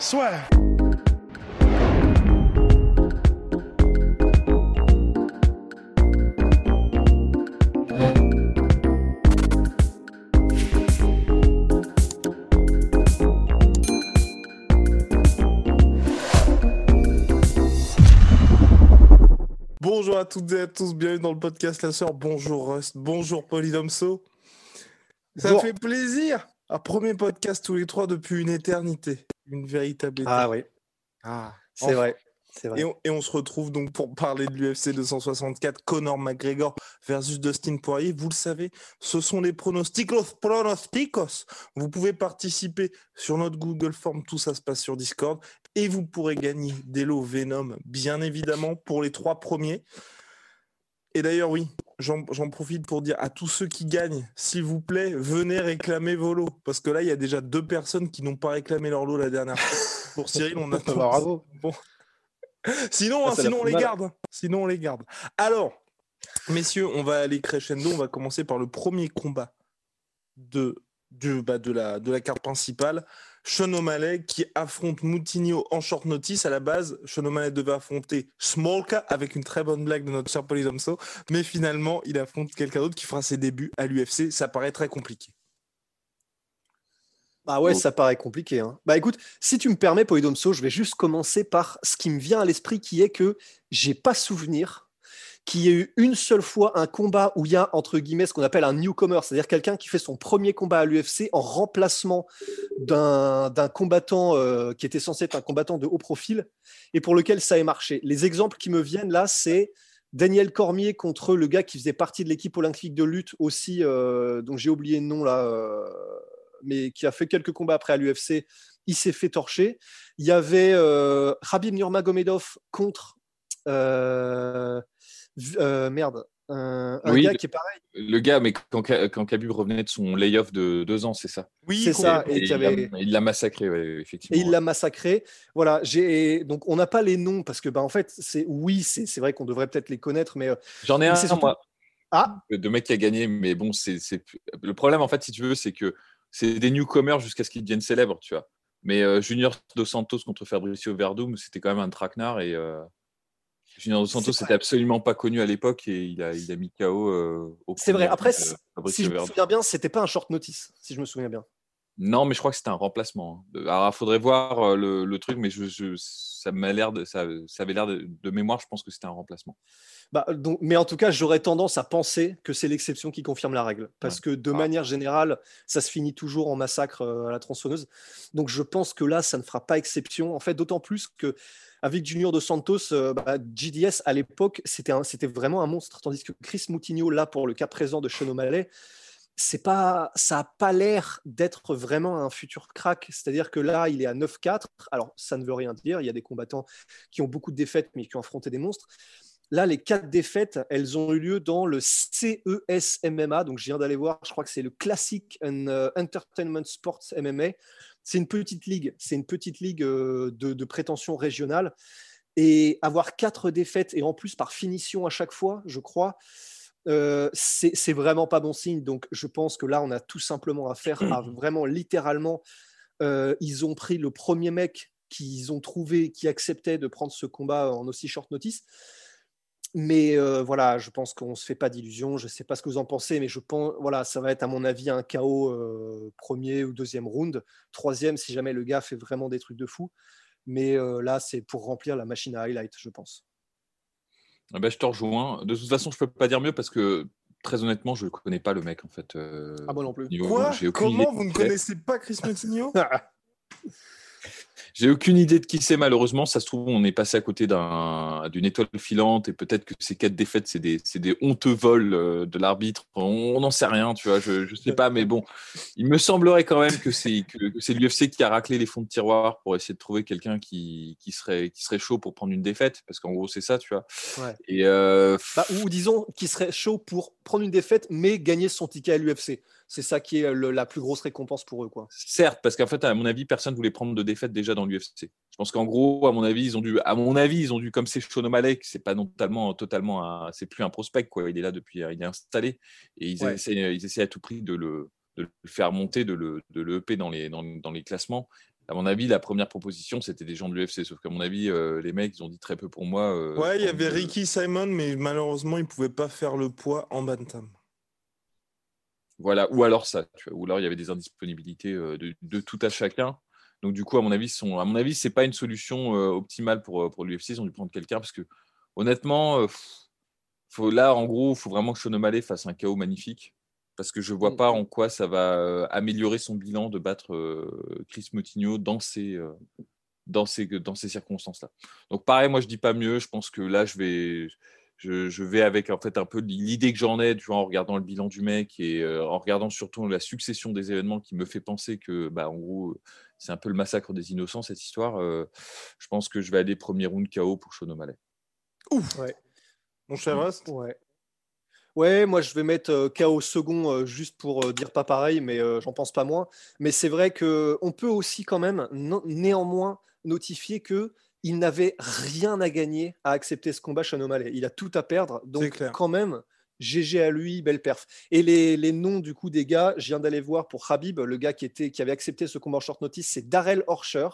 Soit. Bonjour à toutes et à tous, bienvenue dans le podcast La Sœur. Bonjour Rust, bonjour Polydomso. Ça fait plaisir. Un premier podcast tous les trois depuis une éternité. Une véritable Ah oui, Ah, c'est enfin. vrai. Et on, et on se retrouve donc pour parler de l'UFC 264, Conor McGregor versus Dustin Poirier. Vous le savez, ce sont les pronostics, los pronosticos. Vous pouvez participer sur notre Google Form, tout ça se passe sur Discord. Et vous pourrez gagner des lots Venom, bien évidemment, pour les trois premiers. Et d'ailleurs, oui, j'en profite pour dire à tous ceux qui gagnent, s'il vous plaît, venez réclamer vos lots. Parce que là, il y a déjà deux personnes qui n'ont pas réclamé leur lot la dernière fois. Pour Cyril, on a Bah, bravo. Bon. Sinon, Ah, hein, sinon on les mal. garde. Sinon on les garde. Alors, messieurs, on va aller crescendo. On va commencer par le premier combat de, de, bah, de, la, de la carte principale. Sean O'Malley qui affronte Moutinho en short notice. À la base, Sean O'Malley devait affronter Smolka avec une très bonne blague de notre cher Polydomso. Mais finalement, il affronte quelqu'un d'autre qui fera ses débuts à l'UFC. Ça paraît très compliqué. Ah ouais, Oh. ça paraît compliqué. hein. Bah écoute, si tu me permets, Polydomso, je vais juste commencer par ce qui me vient à l'esprit, qui est que j'ai pas souvenir qu'il y ait eu une seule fois un combat où il y a, entre guillemets, ce qu'on appelle un newcomer, c'est-à-dire quelqu'un qui fait son premier combat à l'UFC en remplacement d'un combattant euh, qui était censé être un combattant de haut profil et pour lequel ça ait marché. Les exemples qui me viennent là, c'est Daniel Cormier contre le gars qui faisait partie de l'équipe olympique de lutte aussi, euh, dont j'ai oublié le nom là, euh, mais qui a fait quelques combats après à l'UFC. Il s'est fait torcher. Il y avait euh, Khabib Nurmagomedov contre euh, merde, un, un Oui, gars le- qui est pareil. Le gars, mais quand, quand Khabib revenait de son layoff de deux ans, c'est ça. Oui, C'est ça, et il l'a- avait- il l'a massacré, ouais, effectivement. et il l'a massacré. Voilà, j'ai donc on n'a pas les noms parce que bah en fait c'est oui c'est c'est vrai qu'on devrait peut-être les connaître mais euh, J'en ai mais un, c'est surtout- moi, ah de mec qui a gagné, mais bon, c'est c'est- le problème, en fait, si tu veux, c'est que c'est des newcomers jusqu'à ce qu'ils deviennent célèbres, tu vois. Mais euh, Junior Dos Santos contre Fabricio Verdum, c'était quand même un traquenard et euh, Junior Dos Santos n'était absolument pas connu à l'époque et il a, il a mis KO. euh, C'est vrai. Après, euh, si je me souviens bien c'était pas un short notice si je me souviens bien. Non, mais je crois que c'était un remplacement. hein. Alors, il faudrait voir euh, le, le truc, mais je, je- ça m'a l'air de, ça, ça avait l'air de, de mémoire. Je pense que c'était un remplacement. Bah, donc, mais en tout cas, j'aurais tendance à penser que c'est l'exception qui confirme la règle. Parce que de Ah. manière générale, ça se finit toujours en massacre euh, à la tronçonneuse. Donc je pense que là, ça ne fera pas exception. En fait, d'autant plus que avec Junior de Santos, euh, bah, GDS à l'époque, c'était un- c'était vraiment un monstre. Tandis que Chris Moutinho, là, pour le cas présent de Sean O'Malley, c'est pas, ça n'a pas l'air d'être vraiment un futur crack. C'est-à-dire que là, il est à 9-4. Alors, ça ne veut rien dire. Il y a des combattants qui ont beaucoup de défaites, mais qui ont affronté des monstres. Là, les quatre défaites, elles ont eu lieu dans le CES MMA. Donc, je viens d'aller voir, je crois que c'est le Classic and, euh, Entertainment Sports MMA. C'est une petite ligue, c'est une petite ligue euh, de, de prétention régionale. Et avoir quatre défaites, et en plus par finition à chaque fois, je crois, euh, c'est vraiment pas bon signe. Donc, je pense que là, on a tout simplement affaire à vraiment littéralement. euh, ils ont pris le premier mec qu'ils ont trouvé qui acceptait de prendre ce combat en aussi short notice. Mais euh, voilà, je pense qu'on ne se fait pas d'illusions. Je ne sais pas ce que vous en pensez, mais je pense, voilà, ça va être à mon avis un euh, premier ou deuxième round. Troisième, si jamais le gars fait vraiment des trucs de fou. Mais là, c'est pour remplir la machine à highlight, je pense. Bah, je te rejoins. De toute façon, je peux pas dire mieux parce que très honnêtement, je ne connais pas le mec en fait. euh, Ah, moi non plus. Quoi? Comment vous ne connaissez pas Chris Moutinho J'ai aucune idée de qui c'est malheureusement. Ça se trouve, on est passé à côté d'une étoile filante et peut-être que ces quatre défaites, c'est des, des, honteux vols euh, de l'arbitre. On n'en sait rien, tu vois. Je ne sais pas, mais bon, il me semblerait quand même que c'est l'UFC qui a raclé les fonds de tiroir pour essayer de trouver quelqu'un qui, qui, serait, qui serait chaud pour prendre une défaite, parce qu'en gros, c'est ça, tu vois. Et euh, bah, ou disons qui serait chaud pour prendre une défaite, mais gagner son ticket à l'UFC c'est ça qui est la plus grosse récompense pour eux. Quoi. Certes, parce qu'en fait, à mon avis, personne ne voulait prendre de défaite déjà dans l'UFC. Je pense qu'en gros, à mon avis, ils ont dû, à mon avis, ils ont dû, comme c'est Sean O'Malley, c'est pas totalement, totalement, c'est plus un prospect, quoi. Il est là depuis, il est installé, et ils, essaient, ils essaient à tout prix de le, faire monter, de le, de le EP dans les, dans, les classements. À mon avis, la première proposition, c'était des gens de l'UFC. Sauf qu'à mon avis, euh, les mecs, ils ont dit très peu pour moi. Euh, ouais, il y avait Ricky Simon, mais malheureusement, il ne pouvait pas faire le poids en bantam. Voilà, ou alors ça, ou alors il y avait des indisponibilités euh, de, tout à chacun. Donc du coup, à mon avis, sont, à mon avis, c'est pas une solution euh, optimale pour, euh, pour l'UFC. Ils ont dû prendre quelqu'un parce que honnêtement, faut, là, en gros, il faut vraiment que Sean O'Malley fasse un chaos magnifique parce que je vois mm. pas en quoi ça va améliorer son bilan de battre Chris Moutinho dans ces, dans ces, dans ces circonstances-là. Donc pareil, moi je dis pas mieux. Je pense que là, je vais je, vais avec en fait un peu l'idée que j'en ai, tu en regardant le bilan du mec et euh, en regardant surtout la succession des événements qui me fait penser que, bah, en gros, c'est un peu le massacre des innocents cette histoire. Euh, je pense que je vais aller premier round KO pour Sean O'Malley. Ouf. Ouais. Mon cher Rust. Ouais. Ouais, moi je vais mettre euh, KO second juste pour dire pas pareil, mais j'en pense pas moins. Mais c'est vrai que on peut aussi quand même néanmoins notifier que il n'avait rien à gagner à accepter ce combat Sean O'Malley. Il a tout à perdre. Donc, quand même, GG à lui, belle perf. Et les, noms du coup des gars, je viens d'aller voir pour Habib, le gars qui, était, qui avait accepté ce combat en short notice, c'est Darrell Horcher.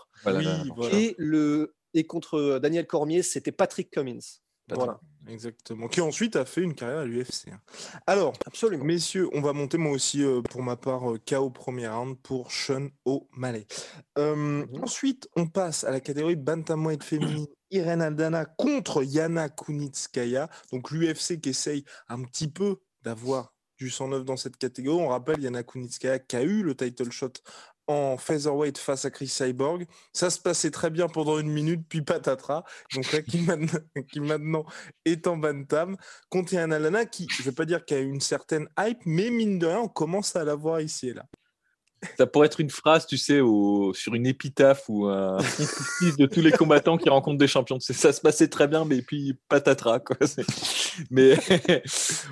et, le, et contre Daniel Cormier, c'était Patrick Cummins. Voilà. Exactement. Qui ensuite a fait une carrière à l'UFC. Hein. Alors, Absolument. messieurs, on va monter moi aussi euh, pour ma part euh, KO premier round pour Sean O'Malley. Euh, mhm. Ensuite, on passe à la catégorie bantamweight féminine. Irene Aldana contre Yana Kunitskaya. Donc l'UFC qui essaye un petit peu d'avoir du 109 dans cette catégorie. On rappelle Yana Kunitskaya qui a eu le title shot en featherweight face à Chris Cyborg. Ça se passait très bien pendant une minute, puis patatras. Donc là, qui, maintenant, est en bantam. Contre un Alana qui, je ne vais pas dire qu'il a une certaine hype, mais mine de rien, on commence à la voir ici et là. Ça pourrait être une phrase, tu sais, sur une épitaphe ou un de tous les combattants qui rencontrent des champions. Ça se passait très bien, mais puis patatras. Mais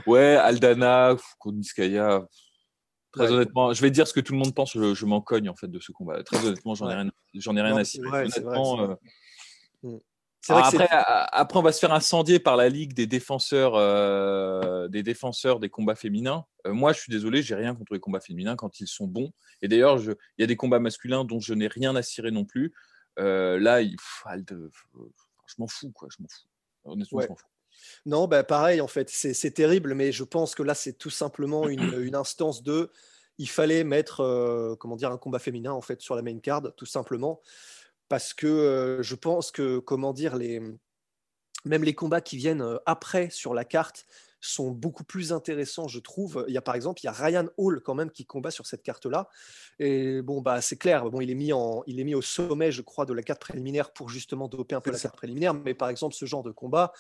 ouais, Aldana, Koniskaya, Très honnêtement, je vais dire ce que tout le monde pense, je, m'en cogne en fait de ce combat. Très honnêtement, j'en ai rien, j'en ai rien à cirer. Honnêtement, après, après, on va se faire incendier par la ligue des défenseurs, euh, des défenseurs des combats féminins. Euh, moi, je suis désolé, j'ai rien contre les combats féminins quand ils sont bons. Et d'ailleurs, il y a des combats masculins dont je n'ai rien à cirer non plus. Euh, là, il, je m'en fous, quoi. Je m'en fous. Honnêtement, je m'en fous. Non, bah pareil, en fait, c'est terrible, mais je pense que là, c'est tout simplement une, instance de. Il fallait mettre, euh, comment dire, un combat féminin, en fait, sur la main card, tout simplement. Parce que euh, je pense que, comment dire, les, même les combats qui viennent euh, après sur la carte sont beaucoup plus intéressants, je trouve. Il y a par exemple, il y a Ryan Hall quand même qui combat sur cette carte-là. Et bon, bah, c'est clair, bon, il, est mis en, il est mis au sommet, je crois, de la carte préliminaire pour justement doper un peu la carte préliminaire. Mais par exemple, ce genre de combat,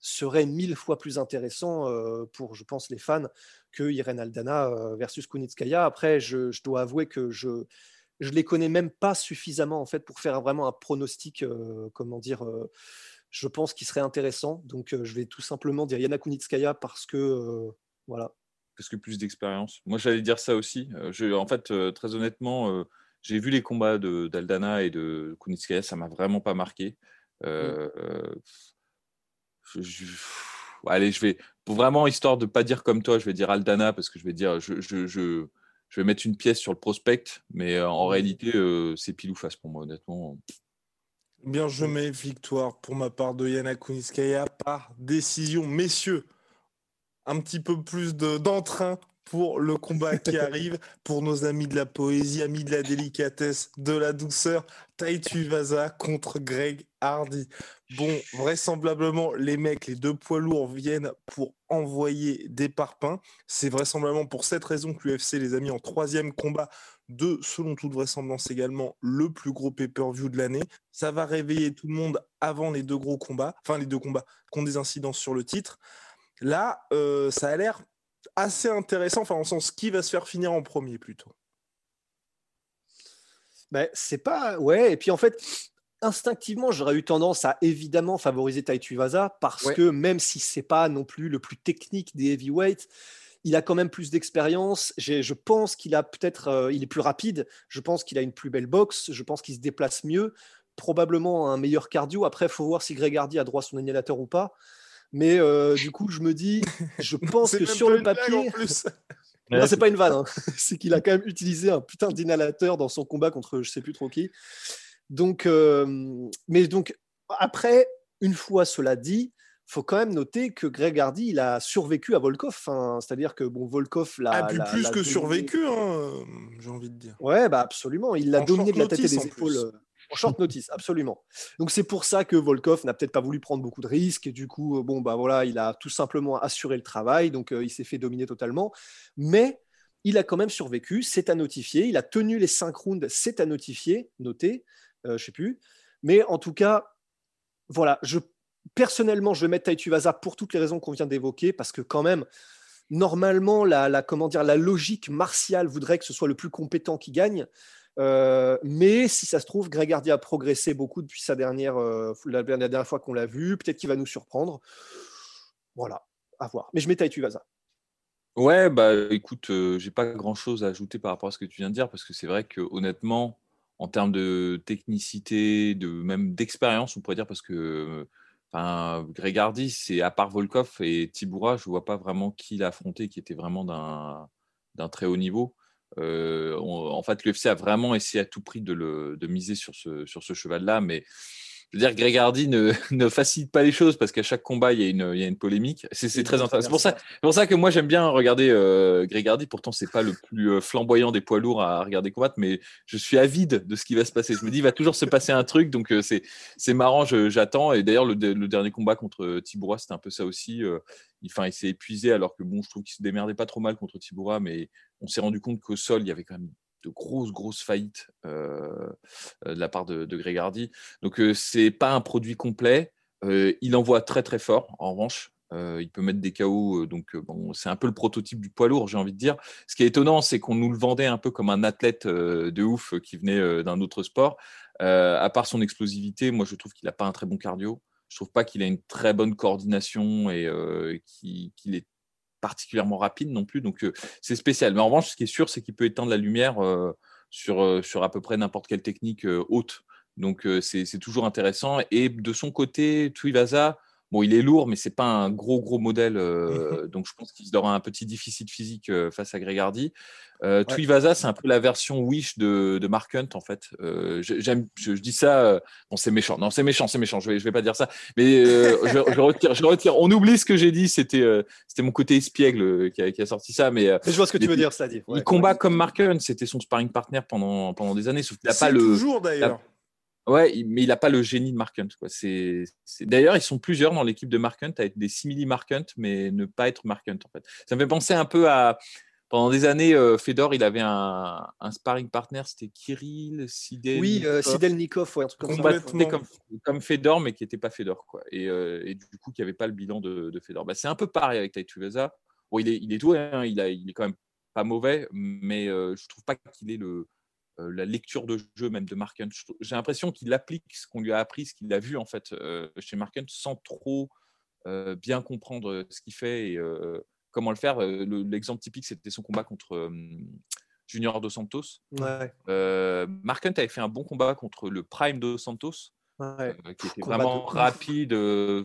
serait mille fois plus intéressant euh, pour, je pense, les fans que Irene Aldana euh, versus Kunitskaya. Après, je, dois avouer que je je les connais même pas suffisamment en fait pour faire vraiment un pronostic, euh, comment dire. je pense qu'il serait intéressant. Donc, je vais tout simplement dire Yana Kunitskaya parce que voilà. Parce que plus d'expérience. Moi, j'allais dire ça aussi. Je, en fait, très honnêtement, j'ai vu les combats d'Aldana et de Kunitskaya, ça m'a vraiment pas marqué. Allez, je vais vraiment histoire de pas dire comme toi, je vais dire Aldana parce que je vais dire, je, je, je, vais mettre une pièce sur le prospect, mais euh, en réalité, euh, c'est pile ou face pour moi, honnêtement. Bien, je mets victoire pour ma part de Yana Kuniskaya par décision. Messieurs, un petit peu plus d'entrain pour le combat qui arrive, pour nos amis de la poésie, amis de la délicatesse, de la douceur. Taitu Vaza contre Greg Hardy. Bon, vraisemblablement, les mecs, les deux poids lourds viennent pour envoyer des parpaings. C'est vraisemblablement pour cette raison que l'UFC les a mis en troisième combat de, selon toute vraisemblance également, le plus gros pay-per-view de l'année. Ça va réveiller tout le monde avant les deux gros combats, enfin les deux combats qui ont des incidences sur le titre. Là, euh, ça a l'air assez intéressant, enfin en sens qui va se faire finir en premier plutôt. Ben, c'est pas. Ouais, et puis en fait, instinctivement, j'aurais eu tendance à évidemment favoriser Taito Vaza parce que même si c'est pas non plus le plus technique des heavyweights, il a quand même plus d'expérience. Je pense qu'il a peut-être, euh, il est plus rapide. Je pense qu'il a une plus belle boxe. Je pense qu'il se déplace mieux. Probablement un meilleur cardio. Après, il faut voir si Greg Hardy a droit à son inhalateur ou pas. Mais euh, du coup, je me dis, je pense que sur le papier. Non, c'est pas une vanne, hein. c'est qu'il a quand même utilisé un putain d'inhalateur dans son combat contre je sais plus trop qui. Donc, euh, mais donc, après, une fois cela dit, faut quand même noter que Greg Hardy, il a survécu à Volkov. C'est-à-dire que bon, Volkov l'a. A plus, plus que survécu, hein, j'ai envie de dire. Ouais, bah absolument. Il l'a dominé de la tête et des épaules. Euh, en short notice, absolument. Donc c'est pour ça que Volkov n'a peut-être pas voulu prendre beaucoup de risques. Et du coup, euh, bon, bah voilà, il a tout simplement assuré le travail. Donc il s'est fait dominer totalement. Mais il a quand même survécu. C'est à notifier. Il a tenu les cinq rounds. C'est à notifier, noter. Je euh, je sais plus. Mais en tout cas, voilà, je, personnellement, je vais mettre Taitu Vaza pour toutes les raisons qu'on vient d'évoquer, parce que quand même, normalement, la, comment dire, la logique martiale voudrait que ce soit le plus compétent qui gagne. Euh, mais si ça se trouve, Greg Hardy a progressé beaucoup depuis sa dernière, euh, la, dernière fois qu'on l'a vu. Peut-être qu'il va nous surprendre. Voilà, à voir. Mais je mets Taitu Vaza. Ouais, bah écoute, j'ai pas grand chose à ajouter par rapport à ce que tu viens de dire parce que c'est vrai que honnêtement, en termes de technicité, de même d'expérience, on pourrait dire, parce que enfin, Greg Hardy, c'est à part Volkov et Tiboura, je ne vois pas vraiment qui l'a affronté qui était vraiment d'un très haut niveau. Euh, en fait, l'UFC a vraiment essayé à tout prix de, le, de miser sur ce, sur ce cheval-là, mais je veux dire, Greg Hardy ne, ne, facilite pas les choses parce qu'à chaque combat, il y a une, il y a une polémique. C'est très intéressant. C'est pour ça, pour ça que moi, j'aime bien regarder euh, Greg Hardy. Pourtant, c'est pas le plus euh, flamboyant des poids lourds à regarder combattre, mais je suis avide de ce qui va se passer. Je me dis, il va toujours se passer un truc, donc euh, c'est marrant, j'attends. Et d'ailleurs, le, le, dernier combat contre Tiboura, c'était un peu ça aussi. Euh, il, il s'est épuisé alors que bon, je trouve qu'il se démerdait pas trop mal contre Tiboura, mais on s'est rendu compte qu'au sol, il y avait quand même de grosses, grosses faillites euh, euh, de la part de, Hardy. Donc, euh, c'est pas un produit complet. il envoie très, très fort, en revanche. il peut mettre des KO, donc c'est un peu le prototype du poids lourd, j'ai envie de dire. Ce qui est étonnant, c'est qu'on nous le vendait un peu comme un athlète de ouf qui venait d'un autre sport. à part son explosivité, moi je trouve qu'il n'a pas un très bon cardio. Je trouve pas qu'il a une très bonne coordination et qu'il est particulièrement rapide non plus. Donc, euh, c'est spécial. Mais en revanche, ce qui est sûr, c'est qu'il peut éteindre la lumière euh, sur, euh, sur à peu près n'importe quelle technique haute. Donc, c'est toujours intéressant. Et de son côté, Tuivasa, Bon, il est lourd, mais c'est pas un gros gros modèle, euh, donc je pense qu'il aura un petit déficit physique euh, face à Gregardi. Euh, Tuivasa, c'est un peu la version Wish de, de Mark Hunt en fait. Euh, j'aime, je, dis ça, bon c'est méchant, non c'est méchant, c'est méchant. Je vais, je vais pas dire ça, mais je, je, retire, je retire. On oublie ce que j'ai dit. C'était, c'était mon côté espiègle qui a, qui a sorti ça, mais, je vois ce que tu veux dire, ça dit. il combat comme Mark Hunt, c'était son sparring partner pendant pendant des années, sauf qu'il a pas le. Toujours d'ailleurs. Ouais, mais il n'a pas le génie de Mark Hunt. Quoi. C'est, D'ailleurs, ils sont plusieurs dans l'équipe de Mark Hunt à être des simili Mark Hunt, mais ne pas être Mark Hunt. En fait. Ça me fait penser un peu à. Pendant des années, euh, Fedor, il avait un, un sparring partner, c'était Kirill, Sidel. Oui, euh, Sidelnikov, ouais, un truc comme ça. Comme, comme, Fedor, mais qui n'était pas Fedor. Quoi. Et, euh, et, du coup, qui n'avait pas le bilan de, de Fedor. Bah, c'est un peu pareil avec Taituveza. Bon, il est, il est doué, hein, il, a, il est quand même pas mauvais, mais je trouve pas qu'il ait le, la lecture de jeu même de Mark J'ai l'impression qu'il applique ce qu'on lui a appris, ce qu'il a vu en fait euh, chez Mark sans trop euh, bien comprendre ce qu'il fait et comment le faire. L'exemple typique, c'était son combat contre Junior Dos Santos. Ouais. Mark Hunt avait fait un bon combat contre le Prime Dos Santos. qui était vraiment rapide,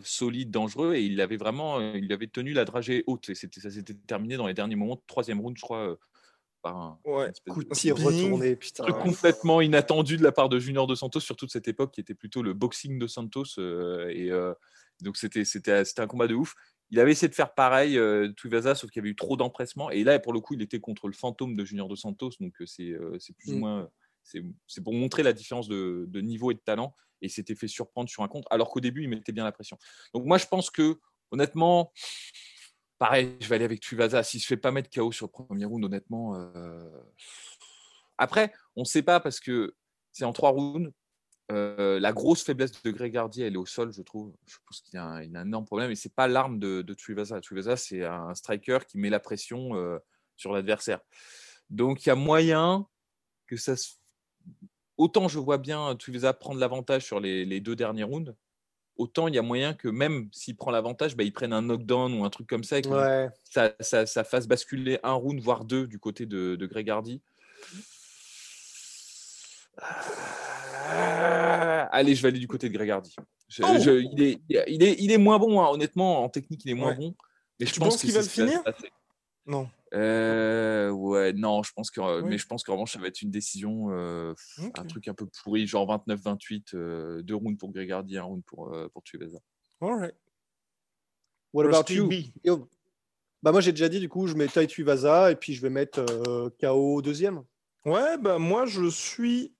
solide, dangereux, et il avait vraiment, il avait tenu la dragée haute, et ça s'était terminé dans les derniers moments, troisième round, je crois, un coup de retourné, putain. Truc complètement inattendu de la part de Junior de Santos sur toute cette époque qui était plutôt le boxing de Santos. Euh, et euh, donc c'était, c'était, c'était un combat de ouf. Il avait essayé de faire pareil, euh, Tuivasa, sauf qu'il y avait eu trop d'empressement. Et là, pour le coup, il était contre le fantôme de Junior de Santos. Donc c'est, c'est plus ou mm. moins. C'est, c'est pour montrer la différence de, de, niveau et de talent. Et s'était fait surprendre sur un compte, alors qu'au début, il mettait bien la pression. Donc moi, je pense que, honnêtement, pareil, je vais aller avec Tuivasa. S'il se fait pas mettre KO sur le premier round, honnêtement, euh, Après, on ne sait pas parce que c'est en trois rounds. Euh, la grosse faiblesse de Greg Hardy, elle est au sol, je trouve. Je pense qu'il a, a un énorme problème et c'est pas l'arme de, de Tuivasa. C'est un striker qui met la pression euh, sur l'adversaire. Donc il y a moyen que ça se... Autant je vois bien Tuivasa prendre l'avantage sur les, deux derniers rounds, autant il y a moyen que même s'il prend l'avantage, bah, il prenne un knockdown ou un truc comme ça et que Ouais. ça, ça, ça fasse basculer un round, voire deux du côté de, de Greg Hardy. Euh, Allez, je vais aller du côté de Greg Hardy. Je- Oh je- il, est, il, est, il est moins bon, hein, honnêtement, en technique, il est moins Ouais. bon. Mais je Tu pense penses qu'il va le finir. Non. Euh, ouais, non, je pense que, Ouais. mais je pense qu'en revanche, ça va être une décision, euh, un truc un peu pourri, genre 29-28, euh, deux rounds pour Greg Hardy, un round pour, euh, pour Tuivasa. All right. What about you? Bah moi j'ai déjà dit du coup je mets Tai Tuivasa et puis je vais mettre euh, KO deuxième. Ouais, bah moi je suis.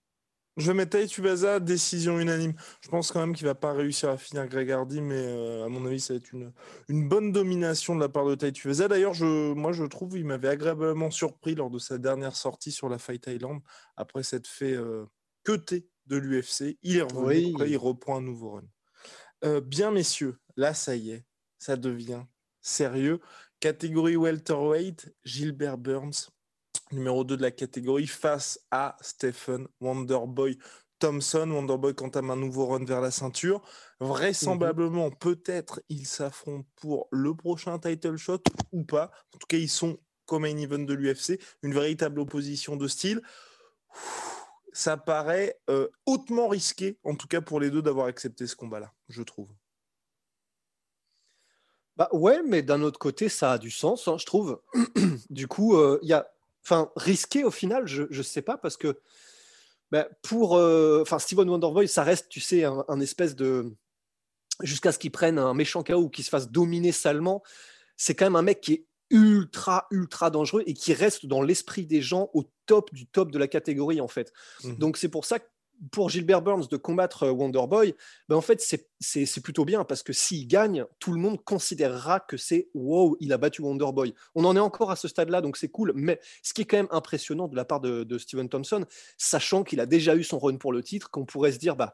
Je vais mettre Tuivasa, décision unanime. Je pense quand même qu'il va pas réussir à finir Greg Hardy, mais euh, à mon avis, ça va être une, une bonne domination de la part de Tai. D'ailleurs, je, moi je trouve qu'il m'avait agréablement surpris lors de sa dernière sortie sur la Fight Island, après s'être fait euh, queuter de l'UFC. Il est revenu, Oui. il reprend un nouveau run. Euh, bien, messieurs, là, ça y est, ça devient sérieux. Catégorie welterweight, Gilbert Burns, numéro 2 de la catégorie, face à Stephen Wonderboy Thompson. Wonderboy entame un nouveau run vers la ceinture. Vraisemblablement, peut-être, ils s'affrontent pour le prochain title shot ou pas. En tout cas, ils sont comme main event de l'UFC, une véritable opposition de style. Ça paraît euh, hautement risqué, en tout cas pour les deux, d'avoir accepté ce combat-là, je trouve. Bah ouais, mais d'un autre côté, ça a du sens, hein, je trouve. du coup, euh, il y a, enfin, risqué au final, je je sais pas parce que bah, pour, euh, enfin, Steven Wonderboy, ça reste, tu sais, un, un espèce de jusqu'à ce qu'il prenne un méchant KO ou qu'il se fasse dominer salement. C'est quand même un mec qui est ultra ultra dangereux et qui reste dans l'esprit des gens au top du top de la catégorie en fait. Mhm. Donc c'est pour ça que pour Gilbert Burns de combattre euh, Wonderboy, ben en fait c'est- plutôt bien parce que s'il gagne, tout le monde considérera que c'est wow, il a battu Wonderboy. On en est encore à ce stade-là, donc c'est cool. Mais ce qui est quand même impressionnant de la part de, de Steven Thompson, sachant qu'il a déjà eu son run pour le titre, qu'on pourrait se dire bah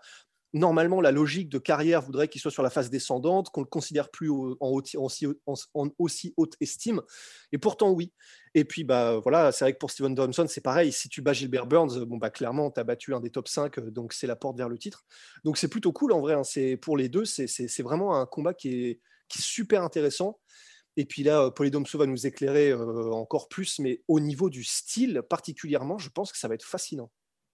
normalement la logique de carrière voudrait qu'il soit sur la phase descendante, qu'on le considère plus en, aussi haute estime. Et pourtant oui. Et puis bah voilà, c'est vrai que pour Steven Thompson, c'est pareil. Si tu bats Gilbert Burns, bon bah clairement, tu as battu un des top 5, euh, donc c'est la porte vers le titre. Donc c'est plutôt cool en vrai. hein. C'est pour les deux, c'est- c'est c'est vraiment un combat qui est, qui est super intéressant. Et puis là, euh, Polydomso va nous éclairer euh, encore plus, mais au niveau du style particulièrement, je pense que ça va être fascinant.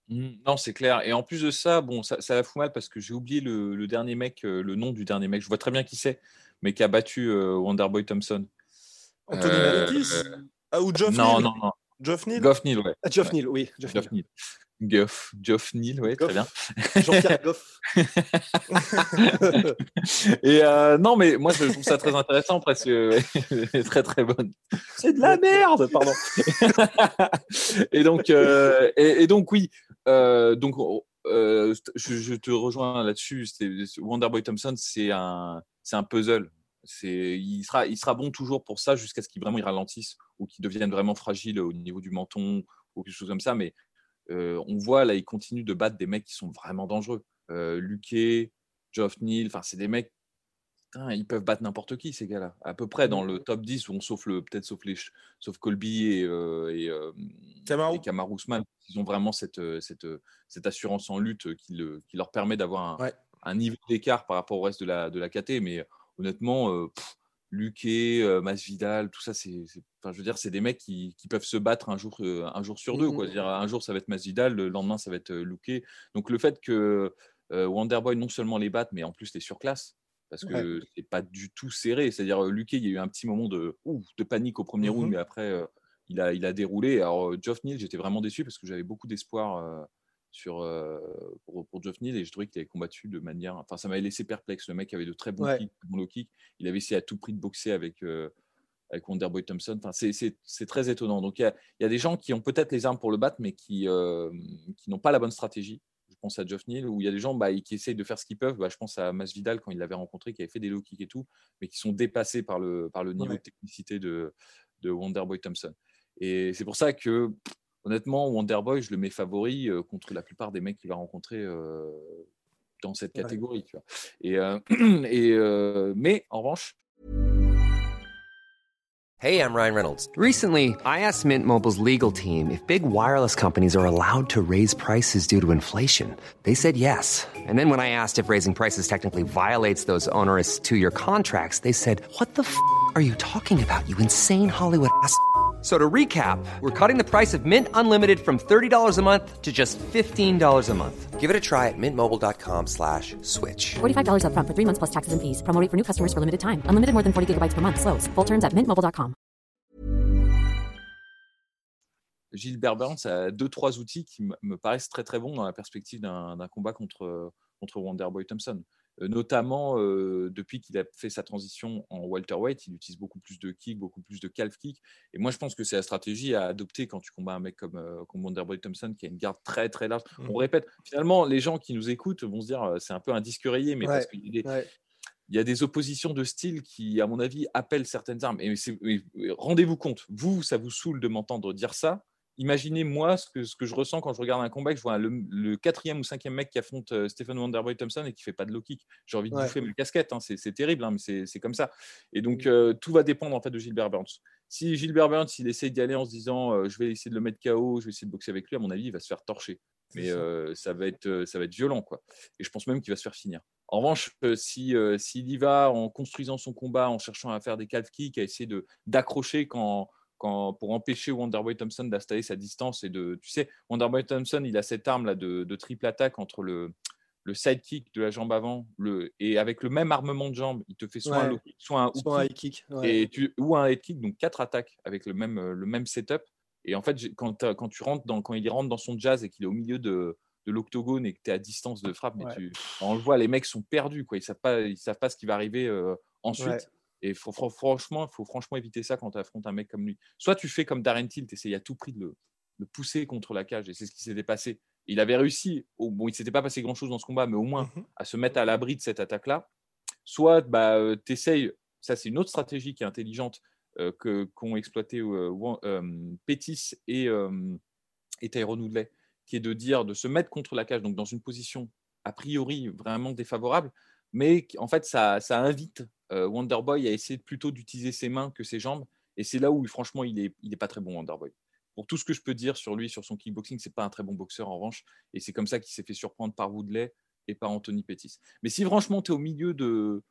Mm, Non, c'est clair. Et en plus de ça, bon, ça, ça la fout mal parce que j'ai oublié le, le dernier mec, euh, le nom du dernier mec. Je vois très bien qui c'est, mais qui a battu euh, Wonderboy Thompson. Anthony Euh, Ah, ou Geoff non, non, non. Geoff Neal? Goff Neal, ouais. Ah, Geoff. Neal, oui, Geoff Geoff Neal. Goff, Geoff Neal, ouais, très bien. Jean-Pierre Goff. Et euh, non, mais moi, je trouve ça très intéressant parce que très très bonne. C'est de la merde, pardon. et donc, euh, et, et donc oui, euh, donc euh, je, je te rejoins là-dessus. Wonderboy Thompson, c'est un, c'est un puzzle. C'est, il sera, il sera bon toujours pour ça jusqu'à ce qu'il vraiment il ralentisse ou qu'il devienne vraiment fragile au niveau du menton ou quelque chose comme ça. Mais euh, on voit là, il continue de battre des mecs qui sont vraiment dangereux. Euh, Luque, Geoff Neal, enfin c'est des mecs, putain, ils peuvent battre n'importe qui ces gars-là. À peu près dans le top 10, on, sauf le, peut-être sauf les, sauf Colby et, euh, et, euh, Kamaru. et Kamaru Usman, ils ont vraiment cette, euh, cette, cette assurance en lutte qui, le- qui leur permet d'avoir un, Ouais. un niveau d'écart par rapport au reste de la, de la KT. Mais honnêtement, euh, pff, Luque, euh, Masvidal, tout ça, c'est, enfin, je veux dire, c'est des mecs qui, qui peuvent se battre un jour, euh, un jour sur deux. Quoi. Mhm. C'est-à-dire, un jour, ça va être Masvidal, le lendemain, ça va être euh, Luque. Donc le fait que euh, Wonderboy non seulement les batte, mais en plus les surclasse, parce que c'est pas du tout serré. C'est-à-dire, euh, Luque, il y a eu un petit moment de, ouf, de panique au premier round, Mhm. mais après, euh, il, a, il a déroulé. Alors, Geoff Neal, j'étais vraiment déçu parce que j'avais beaucoup d'espoir euh, sur, euh, pour, pour Geoff Neal et je trouvais qu'il avait combattu de manière. Enfin, ça m'avait laissé perplexe. Le mec avait de très bons Ouais. kicks, de bons low kicks. Il avait essayé à tout prix de boxer avec. euh, avec Wonderboy Thompson. Enfin, c'est- très étonnant. Donc, il y a, il y a des gens qui ont peut-être les armes pour le battre, mais qui, euh, qui n'ont pas la bonne stratégie. Je pense à Geoff Neal, où il y a des gens bah, qui essayent de faire ce qu'ils peuvent. Bah, je pense à Masvidal quand il l'avait rencontré, qui avait fait des low kicks et tout, mais qui sont dépassés par le, par le niveau Ouais. de technicité de, de Wonderboy Thompson. Et c'est pour ça que honnêtement, Wonderboy, je le mets favori euh, contre la plupart des mecs qu'il va rencontrer euh, dans cette catégorie. Tu vois. Et, euh, et, euh, mais en revanche, Hey, I'm Ryan Reynolds. Recently, I asked Mint Mobile's legal team if big wireless companies are allowed to raise prices due to inflation. They said yes. And then when I asked if raising prices technically violates those onerous two year contracts, they said, What the f are you talking about, you insane Hollywood ass? So to recap, we're cutting the price of Mint Unlimited from $30 a month to just $15 a month. Give it a try at mintmobile.com slash switch. $45 upfront for three months plus taxes and fees. Promo rate for new customers for limited time. Unlimited more than 40 gigabytes per month. Slows. Full terms at mintmobile.com. Gilbert Burns a deux, trois outils qui me paraissent très très bons dans la perspective d'un d'un combat contre, contre Wonderboy Thompson. Euh, notamment, euh, depuis qu'il a fait sa transition en welterweight, il utilise beaucoup plus de kick, beaucoup plus de calf kick. Et moi, je pense que c'est la stratégie à adopter quand tu combats un mec comme, euh, comme Wonderboy Thompson qui a une garde très très large. Mhm. On répète, finalement, les gens qui nous écoutent vont se dire euh, c'est un peu un disque rayé, mais Ouais, parce qu'il y ouais. y a des oppositions de style qui, à mon avis, appellent certaines armes. Et et rendez-vous compte, vous, ça vous saoule de m'entendre dire ça. Imaginez moi ce que, ce que je ressens quand je regarde un combat, que je vois le, le quatrième ou cinquième mec qui affronte euh, Stephen Wonderboy Thompson et qui fait pas de low kick. J'ai envie de Ouais. bouffer ma casquette, hein, c'est terrible, hein, mais c'est comme ça. Et donc Mm. euh, tout va dépendre en fait de Gilbert Burns. Si Gilbert Burns il essaye d'y aller en se disant euh, je vais essayer de le mettre KO, je vais essayer de boxer avec lui, à mon avis il va se faire torcher. Mais ça. ça va être ça va être violent quoi. Et je pense même qu'il va se faire finir. En revanche, si s'il y va en construisant son combat, en cherchant à faire des calf kicks, à essayer de d'accrocher quand, quand pour empêcher Wonderboy Thompson d'installer sa distance et de, tu sais, Wonderboy Thompson, il a cette arme là de, de triple attaque entre le le sidekick de la jambe avant, le et avec le même armement de jambe, il te fait soit un low kick, soit un hook Soit un kick, high kick. ouais. et tu, ou un head kick, donc quatre attaques avec le même, euh, le même setup. Et en fait, quand, quand tu rentres dans, quand il rentre dans son jazz et qu'il est au milieu de, de l'octogone et que tu es à distance de frappe, mais Ouais. tu, on le voit, les mecs sont perdus, quoi. Ils savent pas, ils savent pas ce qui va arriver euh, ensuite. Et faut, franchement, il faut franchement éviter ça quand tu affrontes un mec comme lui. Soit tu fais comme Darren Till, tu essayes à tout prix de le, de pousser contre la cage, et c'est ce qui s'était passé. Il avait réussi, au, bon, il s'était pas passé grand-chose dans ce combat, mais au moins Mhm. à se mettre à l'abri de cette attaque-là. Soit bah, tu essayes, ça c'est une autre stratégie qui est intelligente, euh, que, qu'ont exploité euh, euh, Pettis et, euh, et Tyrone Woodley, qui est de dire, de se mettre contre la cage, donc dans une position a priori vraiment défavorable, mais en fait ça, ça invite euh, Wonderboy à essayer plutôt d'utiliser ses mains que ses jambes, et c'est là où franchement il est, il est pas très bon Wonderboy. Pour tout ce que je peux dire sur lui, sur son kickboxing, c'est pas un très bon boxeur en revanche, et c'est comme ça qu'il s'est fait surprendre par Woodley et par Anthony Pettis. Mais si franchement tu es au milieu de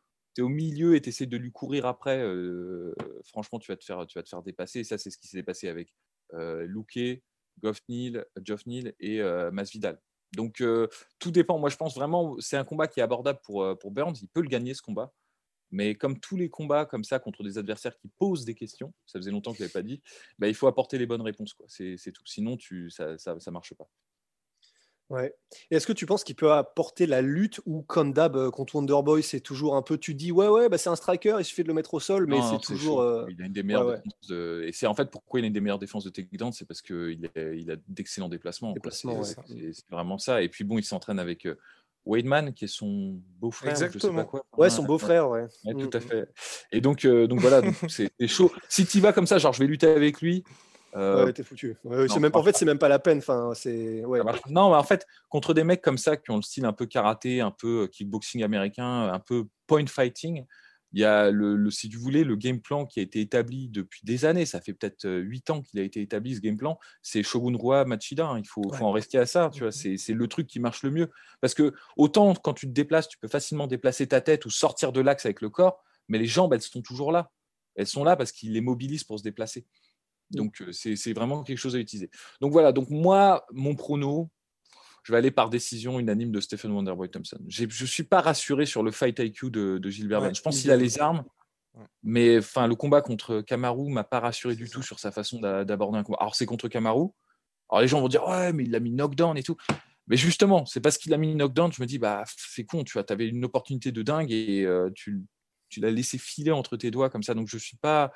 au milieu et tu essaies de lui courir après, euh, franchement, tu vas, te faire, tu vas te faire dépasser. Et ça, c'est ce qui s'est passé avec euh, Luque, Goff Neal, Geoff Neal et euh, Masvidal. Donc, euh, tout dépend. Moi, je pense vraiment c'est un combat qui est abordable pour, euh, pour Burns. Il peut le gagner, ce combat. Mais comme tous les combats comme ça contre des adversaires qui posent des questions, ça faisait longtemps que je l'avais pas dit, bah, il faut apporter les bonnes réponses. quoi. C'est c'est tout. Sinon, tu, ça ne ça, ça marche pas. Ouais. Et est-ce que tu penses qu'il peut apporter la lutte ou comme d'hab euh, contre Wonderboy, c'est toujours un peu, tu dis ouais ouais, bah, c'est un striker, il suffit de le mettre au sol, mais Non, c'est non, toujours. euh, Il a une des meilleures ouais. défenses de- Et c'est en fait pourquoi il a une des meilleures défenses de takedown, c'est parce qu'il il a d'excellents déplacements. quoi. Déplacements, C'est ouais. c'est- c'est vraiment ça. Et puis bon, il s'entraîne avec euh, Weidman, qui est son beau-frère. ou je sais pas Exactement. quoi. Ouais, son beau-frère, ouais. Ouais, Mm, tout à mm. fait. Et donc, euh, donc voilà, c'est chaud. Si tu vas comme ça, genre je vais lutter avec lui. euh, Ouais, t'es foutu. Ouais, non, même, en fait, c'est même pas la peine. Enfin, c'est ouais. Non, mais en fait, contre des mecs comme ça qui ont le style un peu karaté, un peu euh, kickboxing américain, un peu point fighting, il y a le, le- si tu voulais, le game plan qui a été établi depuis des années. Ça fait peut-être 8 ans qu'il a été établi ce game plan. C'est Shogun Rua Machida. hein. Il faut, Ouais. faut en rester à ça. Tu vois, c'est c'est le truc qui marche le mieux. Parce que autant quand tu te déplaces, tu peux facilement déplacer ta tête ou sortir de l'axe avec le corps, mais les jambes, elles sont toujours là. Elles sont là parce qu'il les mobilise pour se déplacer. Donc, euh, c'est c'est vraiment quelque chose à utiliser. Donc voilà, donc moi, mon prono, je vais aller par décision unanime de Stephen Wonderboy Thompson. Je ne suis pas rassuré sur le fight IQ de, de Gilbert Ouais. Je pense il qu'il a les armes, Ouais. mais enfin, le combat contre Kamaru m'a pas rassuré du tout sur sa façon d'a- d'aborder un combat. Alors, c'est contre Kamaru. Alors, les gens vont dire, ouais, mais il l'a mis knockdown et tout. Mais justement, c'est parce qu'il a mis knockdown, je me dis, bah, c'est con, tu vois, avais une opportunité de dingue et euh, tu, tu l'as laissé filer entre tes doigts comme ça. Donc, je ne suis pas,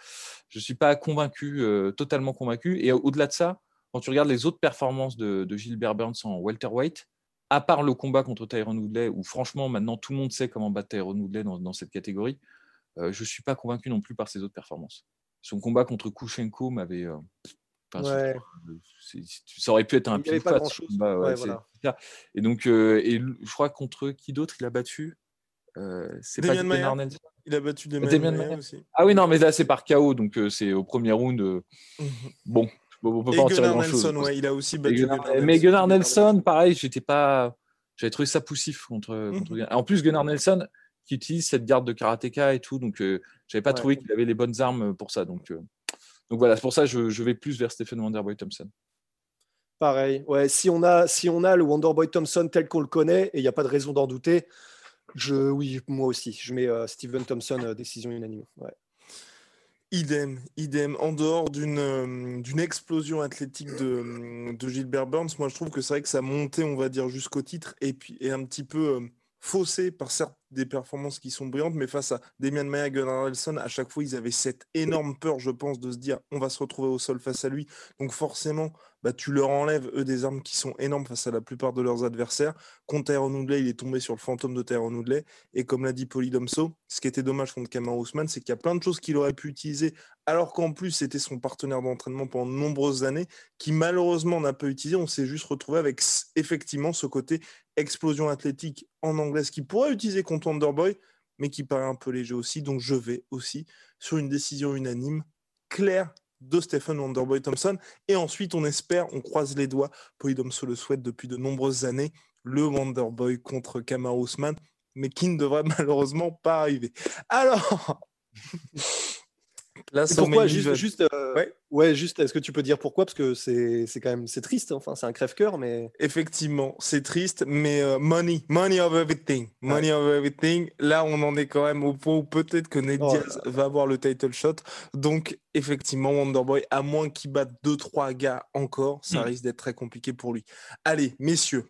je suis pas convaincu, euh, totalement convaincu. Et au-delà de ça, quand tu regardes les autres performances de, de Gilbert Burns en welterweight, à part le combat contre Tyrone Woodley, où franchement, maintenant, tout le monde sait comment battre Tyrone Woodley dans, dans cette catégorie, euh, je ne suis pas convaincu non plus par ses autres performances. Son combat contre Kushenko m'avait euh, Ouais. c'est- ça aurait pu être un pile pas combat, ouais, Ouais, voilà. Et donc, euh, et je crois contre qui d'autre il a battu Euh, C'est pas Il a battu Damian Maia. aussi. Ah oui, non, mais là c'est par KO, donc euh, c'est au premier round. euh, bon, on peut Et pas en tirer Gunnar grand chose. Nelson, ouais, il a aussi battu Gunnar- Gunnar mais. Gunnar Nelson, pareil, j'étais pas. J'avais trouvé ça poussif contre. Gunnar- En plus, Gunnar Nelson qui utilise cette garde de karatéka et tout, donc euh, j'avais pas Ouais. trouvé qu'il avait les bonnes armes pour ça. Donc, euh, donc voilà, c'est pour ça que je, je vais plus vers Stephen Wonderboy Thompson. Pareil. Ouais, si on a, si on a le Wonderboy Thompson tel qu'on le connaît, et il n'y a pas de raison d'en douter, je, oui, moi aussi, je mets euh, Steven Thompson euh, décision unanime. Ouais. Idem, idem. En dehors d'une euh, explosion athlétique de, de Gilbert Burns, moi je trouve que c'est vrai que sa montée, on va dire, jusqu'au titre et est un petit peu euh, faussée par certes des performances qui sont brillantes, mais face à Damian Maia, Gunnar Nelson, à chaque fois ils avaient cette énorme peur, je pense, de se dire on va se retrouver au sol face à lui. Donc forcément, bah, tu leur enlèves eux des armes qui sont énormes face à la plupart de leurs adversaires. Contre Tyron Woodley, il est tombé sur le fantôme de Tyron Woodley. Et comme l'a dit Polydomso, ce qui était dommage contre Kamar Ousmane, c'est qu'il y a plein de choses qu'il aurait pu utiliser, alors qu'en plus c'était son partenaire d'entraînement pendant de nombreuses années, qui malheureusement n'a pas utilisé. On s'est juste retrouvé avec effectivement ce côté explosion athlétique en anglaise qui pourrait utiliser contre Wonderboy, mais qui paraît un peu léger aussi. Donc je vais aussi sur une décision unanime claire de Stephen Wonderboy Thompson. Et ensuite, on espère, on croise les doigts, Polydomso le souhaite depuis de nombreuses années, le Wonderboy contre Kamaru Usman, mais qui ne devrait malheureusement pas arriver. Alors, là, pourquoi juste, juste, euh, Ouais. ouais. juste. Est-ce que tu peux dire pourquoi? Parce que c'est, quand même, c'est triste. Enfin, c'est un crève-cœur, mais Effectivement, c'est triste, mais euh, money, money of everything, money of everything. Là, on en est quand même au point où peut-être que Ned Oh Diaz va avoir le title shot. Donc, effectivement, Wonderboy, à moins qu'il batte 2-3 gars encore, ça Mm. risque d'être très compliqué pour lui. Allez, messieurs,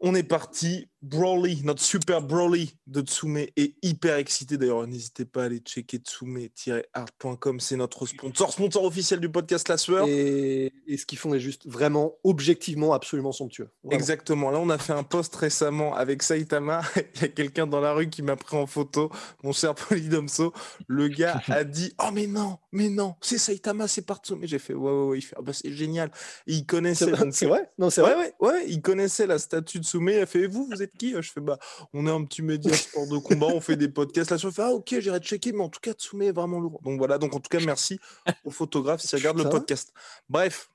on est parti. Broly, notre super Broly de Tsume est hyper excité. D'ailleurs, n'hésitez pas à aller checker tsume-art.com. C'est notre sponsor, sponsor officiel du podcast La Sueur. et, et ce qu'ils font est juste vraiment objectivement absolument somptueux. Vraiment. Exactement. Là, on a fait un post récemment avec Saitama. Il y a quelqu'un dans la rue qui m'a pris en photo, mon cher Polydomso. Le gars a dit Oh, mais non, mais non, c'est Saitama, c'est partout. Mais j'ai fait Ouais, ouais, ouais. Il fait Ah, bah, c'est génial. Et il C'est connaissait. vrai, donc- c'est vrai Non, c'est Ouais, vrai. ouais, ouais, il connaissait la statue de Soumé. Il a fait Vous, vous êtes qui Je fais Bah, on est un petit média sport de combat, on fait des podcasts là. Je fais Ah, ok, j'irai checker, mais en tout cas, Tsoumé est vraiment lourd. Donc voilà, donc en tout cas, merci au photographe s'il regarde le podcast. Bref,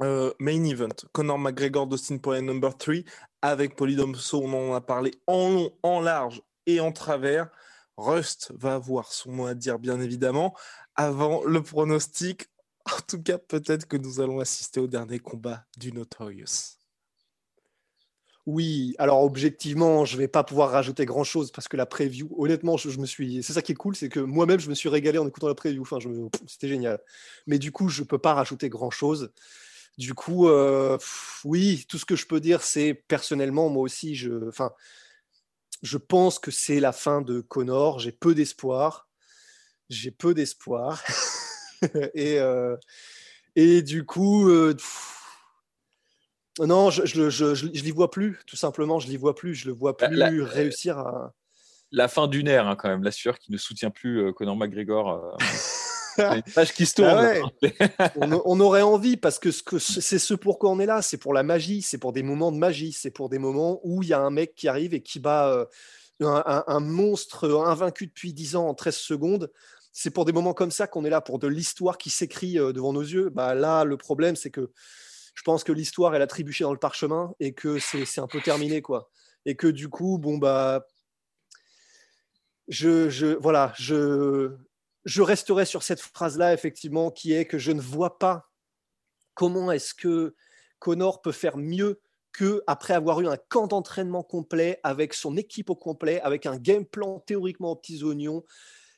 euh, main event Conor McGregor, Dustin Poirier number 3 avec Polydomso. On en a parlé en long, en large et en travers. Rust va avoir son mot à dire, bien évidemment. Avant le pronostic, en tout cas, peut-être que nous allons assister au dernier combat du Notorious. Oui, alors objectivement, je vais pas pouvoir rajouter grand-chose parce que la preview, honnêtement, je, me suis. C'est ça qui est cool, c'est que moi-même, je me suis régalé en écoutant la preview. Enfin, c'était génial. Mais du coup, je peux pas rajouter grand-chose. Du coup, euh, oui, tout ce que je peux dire, c'est personnellement, moi aussi, je, enfin, je pense que c'est la fin de Connor. J'ai peu d'espoir. J'ai peu d'espoir. et, euh, et du coup, euh, non, je, je, je, je, je l'y vois plus, tout simplement. Je l'y vois plus. Je le vois plus la- réussir à. La fin d'une ère, hein, quand même, la sueur qui ne soutient plus euh, Conor McGregor. c'est une page qui se tourne. Ah ouais. on, on aurait envie parce que ce c'est ce pourquoi on est là, c'est pour la magie, c'est pour des moments de magie, c'est pour des moments où il y a un mec qui arrive et qui bat euh, un, un- un monstre invaincu depuis 10 ans en 13 secondes. C'est pour des moments comme ça qu'on est là, pour de l'histoire qui s'écrit euh, devant nos yeux. Bah, là, le problème, c'est que je pense que l'histoire, elle a trébuché dans le parchemin et que c'est un peu terminé, quoi. Et que du coup, bon, bah, je, voilà, je, resterai sur cette phrase-là, effectivement, qui est que je ne vois pas comment est-ce que Connor peut faire mieux que après avoir eu un camp d'entraînement complet avec son équipe au complet, avec un game plan théoriquement aux petits oignons.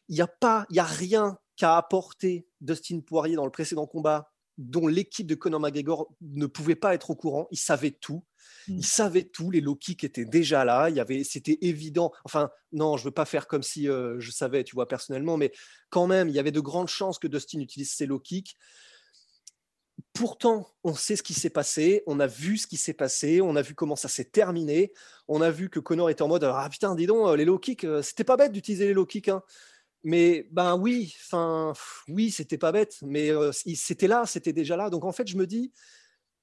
Il n'y a pas, il y a rien qu'a apporté Dustin Poirier dans le précédent combat dont l'équipe de Conor McGregor ne pouvait pas être au courant. Il savait tout. Mm. Il savait tout. Les low kicks étaient déjà là. Il y avait, c'était évident. Enfin, non, je veux pas faire comme si euh, je savais, tu vois, personnellement, mais quand même, il y avait de grandes chances que Dustin utilise ses low kicks. Pourtant, on sait ce qui s'est passé, on a vu ce qui s'est passé, on a vu comment ça s'est terminé, on a vu que Connor était en mode ah putain, dis donc, euh, les low kicks, euh, c'était pas bête d'utiliser les low kicks. hein. Mais ben oui, enfin oui, c'était pas bête, mais euh, c'était là, c'était déjà là. Donc en fait, je me dis,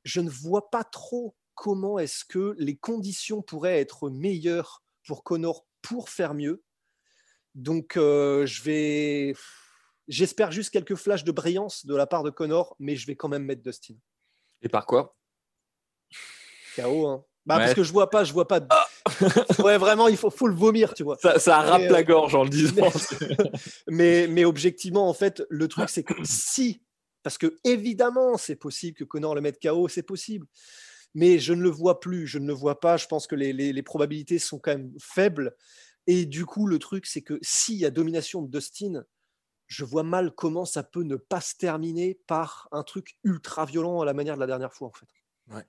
je ne vois pas trop comment est-ce que les conditions pourraient être meilleures pour Connor pour faire mieux. Donc euh, je vais, j'espère juste quelques flashs de brillance de la part de Connor, mais je vais quand même mettre Dustin. Et par quoi? KO, hein. Bah, Ouais. parce que je vois pas, je vois pas. de- ouais, vraiment, il faut, faut le vomir, tu vois. ça, ça râpe Mais, la euh, gorge en le disant. mais, mais objectivement, en fait, le truc, c'est que si, parce que évidemment, c'est possible que Connor le mette KO, c'est possible. Mais je ne le vois plus, je ne le vois pas. Je pense que les, les- les probabilités sont quand même faibles. Et du coup, le truc, c'est que s'il y a domination de Dustin, je vois mal comment ça peut ne pas se terminer par un truc ultra violent à la manière de la dernière fois, en fait. Ouais,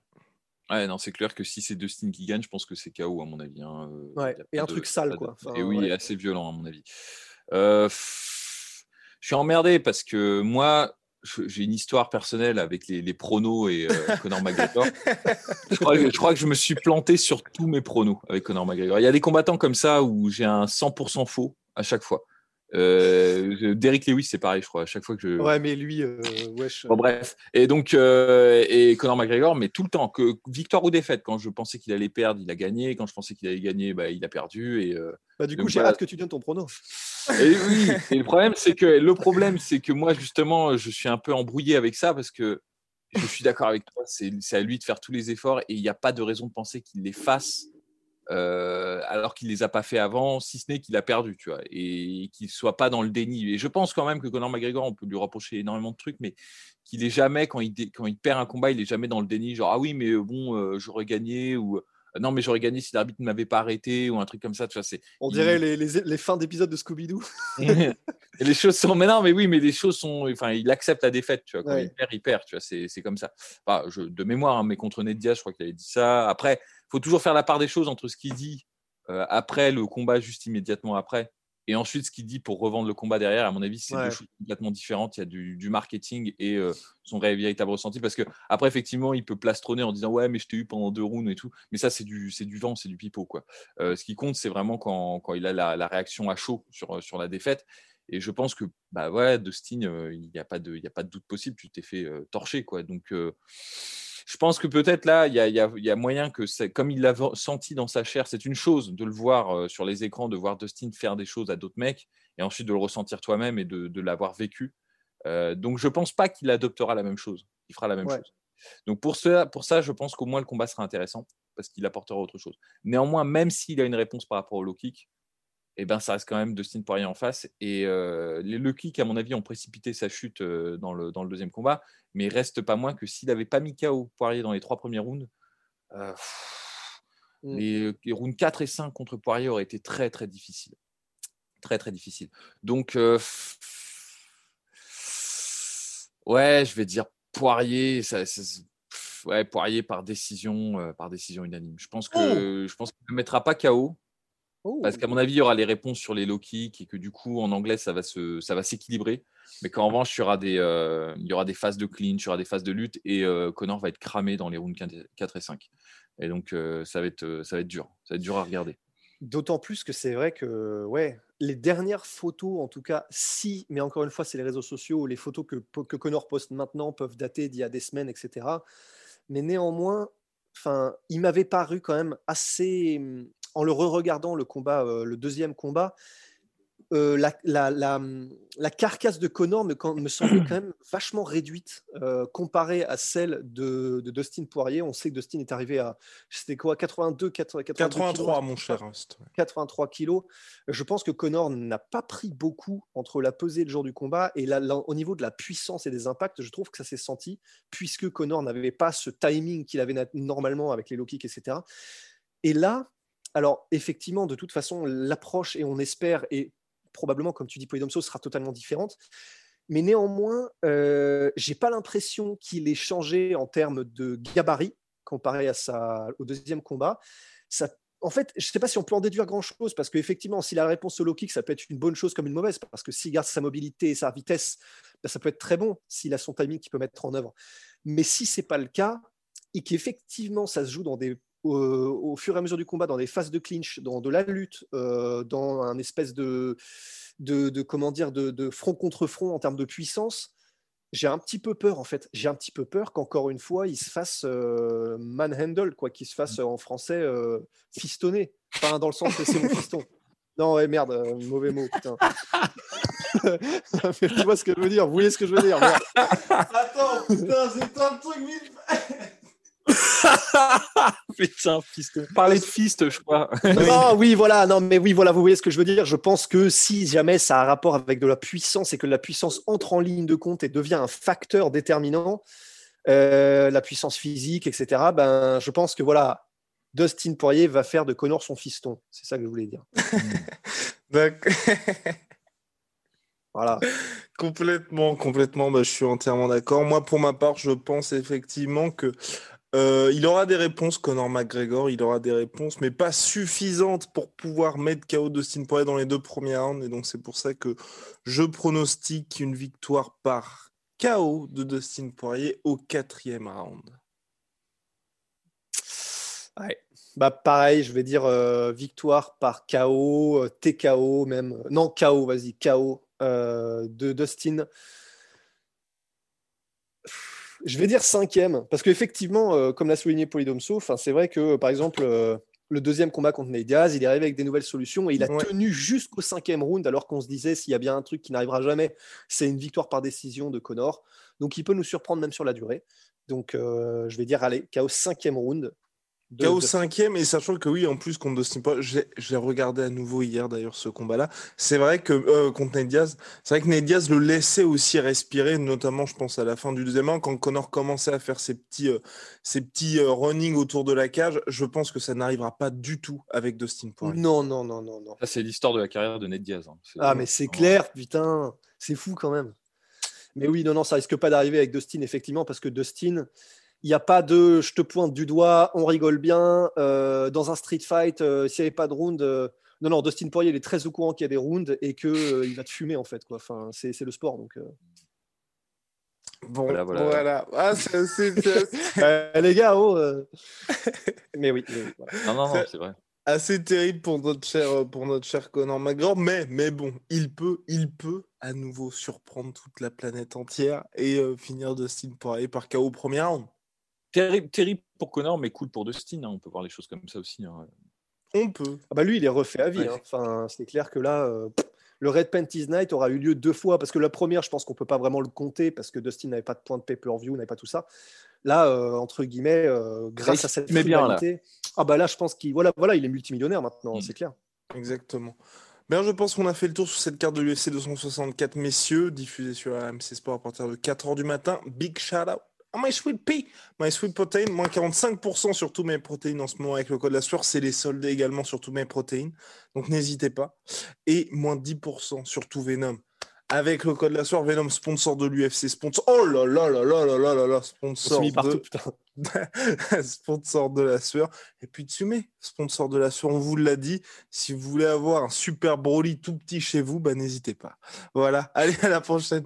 non, c'est clair que si c'est Dustin qui gagne, je pense que c'est KO à mon avis. hein, euh, Ouais, et un de- truc sale, de- quoi. Enfin, et oui, ouais. assez violent à mon avis. Euh, pff, je suis emmerdé parce que moi, j'ai une histoire personnelle avec les, les pronos et euh, Conor McGregor. je, crois, que- je crois que je me suis planté sur tous mes pronos avec Conor McGregor. Il y a des combattants comme ça où j'ai un 100% faux à chaque fois. Euh, Derrick Lewis, c'est pareil, je crois. À chaque fois que je, Ouais, mais lui, euh, wesh. Bon, bref. Et donc, euh, et Conor McGregor, mais tout le temps, que victoire ou défaite, quand je pensais qu'il allait perdre, il a gagné. Quand je pensais qu'il allait gagner, bah, il a perdu. Et, euh, Bah, du coup, j'ai voilà. hâte que tu donnes ton prono. et oui, et le problème, c'est que le problème, c'est que moi, justement, je suis un peu embrouillé avec ça parce que je suis d'accord avec toi. C'est c'est à lui de faire tous les efforts et il n'y a pas de raison de penser qu'il les fasse. Euh, alors qu'il les a pas fait avant, si ce n'est qu'il a perdu, tu vois, et qu'il soit pas dans le déni. Et je pense quand même que Conor McGregor, on peut lui reprocher énormément de trucs, mais qu'il est jamais quand il perd un combat, il est jamais dans le déni, genre ah oui mais bon euh, j'aurais gagné ou non mais j'aurais gagné si l'arbitre ne m'avait pas arrêté ou un truc comme ça, tu vois, c'est On il- dirait les, les- les fins d'épisodes de Scooby-Doo. et les choses sont mais non mais oui mais les choses sont enfin il accepte la défaite tu vois quand Ouais. il perd il perd tu vois c'est c'est comme ça enfin, je, de mémoire hein, mais contre Ned Diaz je crois qu'il avait dit ça après faut toujours faire la part des choses entre ce qu'il dit euh, après le combat juste immédiatement après et ensuite ce qu'il dit pour revendre le combat derrière à mon avis c'est Ouais. deux choses complètement différentes il y a du, du marketing et euh, son vrai véritable ressenti parce que après effectivement il peut plastronner en disant ouais mais je t'ai eu pendant deux rounds et tout mais ça c'est du c'est du vent c'est du pipeau quoi Euh, ce qui compte c'est vraiment quand, quand il a la, la réaction à chaud sur sur la défaite et je pense que bah ouais, Dustin, euh, il n'y a pas de, il y a pas de doute possible. Tu t'es fait euh, torcher quoi. Donc euh, je pense que peut-être là, il y a, il y a- il y a moyen que comme il l'a senti dans sa chair. C'est une chose de le voir euh, sur les écrans, de voir Dustin faire des choses à d'autres mecs, et ensuite de le ressentir toi-même et de, de l'avoir vécu. Euh, donc je pense pas qu'il adoptera la même chose. Il fera la même Ouais. chose. Donc pour ça, pour ça, je pense qu'au moins le combat sera intéressant parce qu'il apportera autre chose. Néanmoins, même s'il a une réponse par rapport au low kick, eh ben, ça reste quand même Dustin Poirier en face. Et euh, les low kicks, à mon avis, ont précipité sa chute euh, dans, le, dans le deuxième combat. Mais il reste pas moins que s'il n'avait pas mis KO Poirier dans les trois premiers rounds, euh, pff, Mm. les, les rounds 4 et 5 contre Poirier auraient été très, très difficiles. Très, très difficiles. Donc, ouais, je vais dire Poirier. Ça, ça- pff, ouais, Poirier par décision, par décision unanime. Je pense que je pense qu'il ne mettra pas KO. Oh. Parce qu'à mon avis, il y aura les réponses sur les low kicks et que du coup, en anglais, ça va se, ça va s'équilibrer. Mais qu'en revanche, il y aura des, euh, il y aura des phases de clinch, il y aura des phases de lutte et euh, Connor va être cramé dans les rounds 4 et 5. Et donc, euh, ça va être, ça va être dur. Ça va être dur à regarder. D'autant plus que c'est vrai que ouais, les dernières photos, en tout cas, si, mais encore une fois, c'est les réseaux sociaux, les photos que, que Connor poste maintenant peuvent dater d'il y a des semaines, etc. Mais néanmoins, enfin, il m'avait paru quand même assez, en le re-regardant le combat, euh, le deuxième combat, euh, la, la, la, la carcasse de Connor me, me semblait quand même vachement réduite euh, comparée à celle de, de Dustin Poirier. On sait que Dustin est arrivé à, c'était quoi, 82, 82 kilos, 83, un mon cher comme ça. Rust. ouais. 83 kilos. Je pense que Connor n'a pas pris beaucoup entre la pesée le jour du combat et là, là, au niveau de la puissance et des impacts, je trouve que ça s'est senti puisque Connor n'avait pas ce timing qu'il avait normalement avec les low kicks, etc. Et là, alors effectivement, de toute façon, l'approche et on espère et probablement, comme tu dis, Polydomso sera totalement différente. Mais néanmoins, euh, j'ai pas l'impression qu'il ait changé en termes de gabarit comparé à sa, au deuxième combat. Ça en fait, je ne sais pas si on peut en déduire grand-chose, parce qu'effectivement, si la réponse au low kick, ça peut être une bonne chose comme une mauvaise, parce que s'il garde sa mobilité et sa vitesse, ben, ça peut être très bon s'il a son timing qu'il peut mettre en œuvre. Mais si ce n'est pas le cas, et qu'effectivement, ça se joue dans des, au, au fur et à mesure du combat, dans des phases de clinch, dans de la lutte, euh, dans un espèce de, de, comment dire, de, front contre front en termes de puissance, j'ai un petit peu peur en fait. J'ai un petit peu peur qu'encore une fois, il se fasse euh, manhandle, quoi, qu'il se fasse euh, en français euh, fistonner. Enfin, dans le sens que c'est mon fiston. Non, ouais, merde, euh, mauvais mot, putain. Tu vois ce que je veux dire, vous voyez ce que je veux dire. Attends, putain, c'est un truc vite. Putain, fist. Parler de fist, je crois. Non, oui, voilà, non, mais oui, voilà, vous voyez ce que je veux dire. Je pense que si jamais ça a un rapport avec de la puissance et que la puissance entre en ligne de compte et devient un facteur déterminant, euh, la puissance physique, etc., ben, je pense que voilà, Dustin Poirier va faire de Connor son fiston. C'est ça que je voulais dire. D'accord. Voilà. Complètement, complètement, bah, je suis entièrement d'accord. Moi, pour ma part, je pense effectivement que euh, il aura des réponses, Conor McGregor, il aura des réponses, mais pas suffisantes pour pouvoir mettre KO Dustin Poirier dans les deux premiers rounds. Et donc, c'est pour ça que je pronostique une victoire par KO de Dustin Poirier au quatrième round. Bah, pareil, je vais dire euh, victoire par KO, euh, TKO même. Non, KO, vas-y, KO de Dustin. Je vais dire cinquième, parce qu'effectivement, euh, comme l'a souligné Polydomso, c'est vrai que, par exemple, euh, le deuxième combat contre Nate Diaz, il est arrivé avec des nouvelles solutions et il a Ouais. tenu jusqu'au cinquième round, alors qu'on se disait, s'il y a bien un truc qui n'arrivera jamais, c'est une victoire par décision de Connor. Donc, il peut nous surprendre même sur la durée. Donc, euh, je vais dire, allez, KO cinquième round. De KO Dustin. cinquième, et sachant que oui, en plus, contre Dustin Poirier, j'ai j'ai regardé à nouveau hier d'ailleurs ce combat-là. C'est vrai que euh, contre Nate Diaz, c'est vrai que Nate Diaz le laissait aussi respirer, notamment, je pense, à la fin du deuxième round, quand Connor commençait à faire ses petits, euh, ses petits euh, running autour de la cage. Je pense que ça n'arrivera pas du tout avec Dustin Poirier. Non, non, non, non, non. Ça, c'est l'histoire de la carrière de Ned Diaz. hein. Ah, mais c'est clair, putain, c'est fou quand même. Mais oui, non, non, ça risque pas d'arriver avec Dustin, effectivement, parce que Dustin, il n'y a pas de je te pointe du doigt, on rigole bien. euh, dans un street fight, euh, s'il n'y avait pas de round. euh, non, non, Dustin Poirier, il est très au courant qu'il y a des rounds et qu'il il va te fumer, en fait. Quoi. Enfin, c'est c'est le sport. Donc, euh. Bon, Voilà, voilà. voilà. Ah, Euh, les gars, oh. euh. mais oui, mais oui, voilà. Non, non, non, c'est vrai. assez terrible pour notre cher, pour notre cher Conor McGregor, mais, mais bon, il peut, il peut à nouveau surprendre toute la planète entière et euh, finir Dustin Poirier par KO au premier round. Terrible, terrible pour Connor, mais cool pour Dustin. hein. On peut voir les choses comme ça aussi. hein. On peut. Ah bah lui, il est refait à vie. Ouais. hein. Enfin, c'est clair que là, euh, le Red Panties Night aura eu lieu deux fois parce que la première, je pense qu'on peut pas vraiment le compter parce que Dustin n'avait pas de point de pay-per-view, n'avait pas tout ça. Là, euh, entre guillemets, euh, grâce à cette met bien, là. ah bah là, je pense qu'il voilà, voilà, il est multimillionnaire maintenant, Mm. c'est clair. Exactement. Bien, je pense qu'on a fait le tour sur cette carte de l'UFC 264, messieurs, diffusée sur AMC Sport à partir de 4h du matin. Big shout out à My Sweet Pea, My Sweet Protein, moins 45% sur tous mes protéines en ce moment avec le code la sueur. C'est les soldes également sur tous mes protéines. Donc n'hésitez pas. Et moins 10% sur tout Venom. Avec le code la sueur, Venom sponsor de l'UFC, sponsor. Oh là là là là là là là là, sponsor mis partout, de putain. sponsor de la sueur. Et puis Tsume, sponsor de la sueur, on vous l'a dit. Si vous voulez avoir un super Broly tout petit chez vous, bah, n'hésitez pas. Voilà, allez à la prochaine.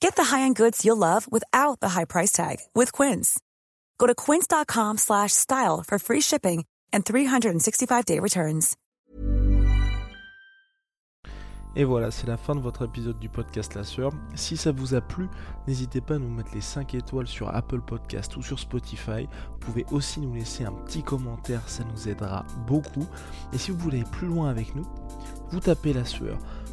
Get the high-end goods you'll love without the high price tag with Quince. Go to quince.com slash style for free shipping and 365-day returns. Et voilà, c'est la fin de votre épisode du podcast La Sœur. Si ça vous a plu, n'hésitez pas à nous mettre les 5 étoiles sur Apple Podcast ou sur Spotify. Vous pouvez aussi nous laisser un petit commentaire, ça nous aidera beaucoup. Et si vous voulez aller plus loin avec nous, vous tapez La Sueur